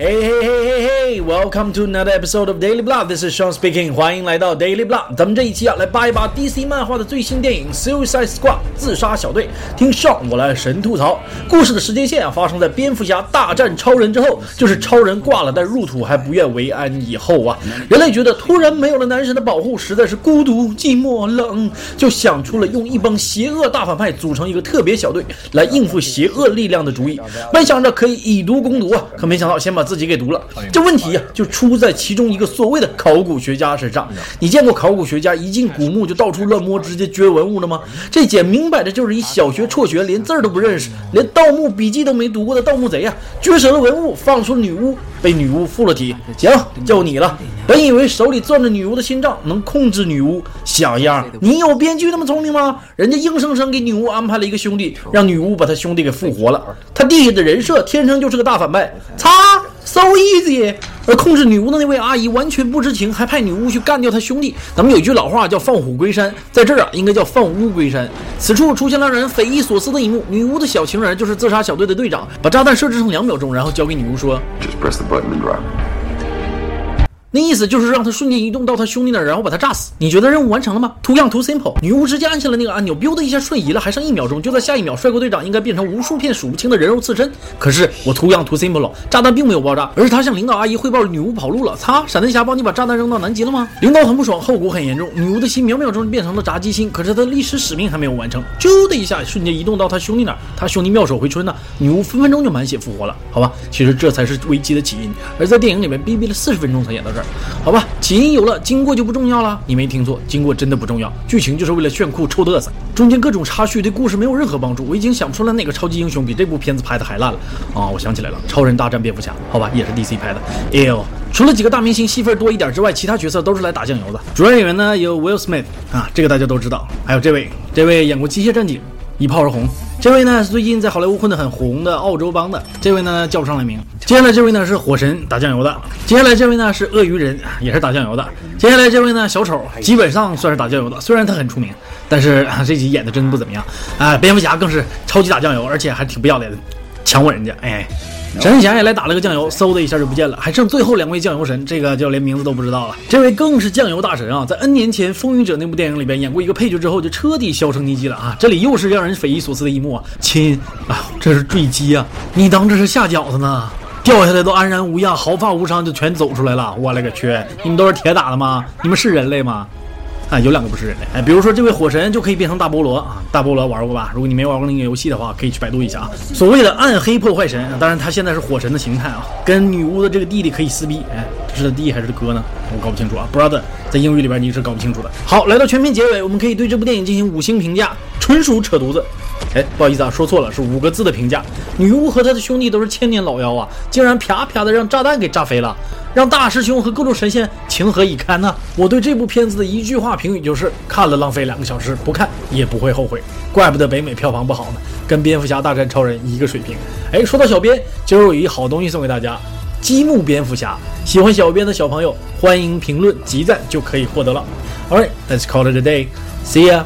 Hey hey hey Welcome to another episode of Daily Blood. This is Sean speaking. 欢迎来到 Daily Blood。咱们这一期啊，来扒一扒 DC 漫画的最新电影《Suicide Squad》自杀小队。听 Sean 我来神吐槽。故事的时间线啊，发生在蝙蝠侠大战超人之后，就是超人挂了，但入土还不愿为安以后啊。人类觉得突然没有了男神的保护，实在是孤独、寂寞、冷，就想出了用一帮邪恶大反派组成一个特别小队来应付邪恶力量的主意。本想着可以以毒攻毒啊，可没想到先把自己给毒了。这问题呀，就出在其中一个所谓的考古学家身上。你见过考古学家一进古墓就到处乱摸，直接掘文物的吗？这简明摆着就是一小学辍学，连字儿都不认识，连盗墓笔记都没读过的盗墓贼呀！掘舍了文物，放出女巫，被女巫附了体。行，就你了。本以为手里攥着女巫的心脏能控制女巫，小样！你有编剧那么聪明吗？人家硬生生给女巫安排了一个兄弟，让女巫把他兄弟给复活了。他弟弟的人设天生就是个大反派，擦！So easy，而控制女巫的那位阿姨完全不知情，还派女巫去干掉他兄弟。咱们有一句老话叫“放虎归山”，在这儿啊，应该叫“放乌归山”。此处出现了让人匪夷所思的一幕：女巫的小情人就是自杀小队的队长，把炸弹设置成两秒钟，然后交给女巫说。那意思就是让他瞬间移动到他兄弟那儿，然后把他炸死。你觉得任务完成了吗？Too young, too simple。女巫直接按下了那个按钮，biu 的一下瞬移了，还剩一秒钟。就在下一秒，帅哥队长应该变成无数片数不清的人肉刺身。可是我 too young, too simple 了，炸弹并没有爆炸，而是他向领导阿姨汇报女巫跑路了。擦，闪电侠帮你把炸弹扔到南极了吗？领导很不爽，后果很严重。女巫的心秒秒钟变成了炸鸡心，可是她的历史使命还没有完成。啾的一下，瞬间移动到他兄弟那儿，他兄弟妙手回春呢，女巫分分钟就满血复活了。好吧，其实这才是危机的起因。而在电影里面，逼逼了四十分钟才演到这好吧。起因有了，经过就不重要了。你没听错，经过真的不重要。剧情就是为了炫酷臭嘚瑟，中间各种插叙对故事没有任何帮助。我已经想不出来哪个超级英雄比这部片子拍的还烂了啊！我想起来了，超人大战蝙蝠侠，好吧，也是 DC 拍的。哎呦，除了几个大明星戏份多一点之外，其他角色都是来打酱油的。主要演员呢有 Will Smith 啊，这个大家都知道，还有这位，这位演过《机械战警》，一炮而红。这位呢是最近在好莱坞混得很红的澳洲帮的，这位呢叫不上来名。接下来这位呢是火神打酱油的，接下来这位呢是鳄鱼人，也是打酱油的。接下来这位呢小丑，基本上算是打酱油的，虽然他很出名，但是这集演的真的不怎么样啊。蝙蝠侠更是超级打酱油，而且还挺不要脸的，强吻人家，哎。闪电侠也来打了个酱油，嗖的一下就不见了，还剩最后两位酱油神，这个就连名字都不知道了。这位更是酱油大神啊，在 N 年前《风云者》那部电影里边演过一个配角之后，就彻底销声匿迹了啊！这里又是让人匪夷所思的一幕啊，亲啊，这是坠机啊！你当这是下饺子呢？掉下来都安然无恙，毫发无伤就全走出来了。我勒个去！你们都是铁打的吗？你们是人类吗？啊，有两个不是人类，哎，比如说这位火神就可以变成大菠萝啊，大菠萝玩过吧？如果你没玩过那个游戏的话，可以去百度一下啊。所谓的暗黑破坏神，当然他现在是火神的形态啊，跟女巫的这个弟弟可以撕逼，哎，是他弟还是他哥呢？我搞不清楚啊，brother 在英语里边你是搞不清楚的。好，来到全片结尾，我们可以对这部电影进行五星评价，纯属扯犊子。哎，不好意思啊，说错了，是五个字的评价。女巫和他的兄弟都是千年老妖啊，竟然啪啪的让炸弹给炸飞了。让大师兄和各路神仙情何以堪呢？我对这部片子的一句话评语就是：看了浪费两个小时，不看也不会后悔。怪不得北美票房不好呢，跟蝙蝠侠大战超人一个水平。哎，说到小编，今儿有一好东西送给大家，积木蝙蝠侠。喜欢小编的小朋友，欢迎评论集赞就可以获得了。Alright, let's call it a day. See ya.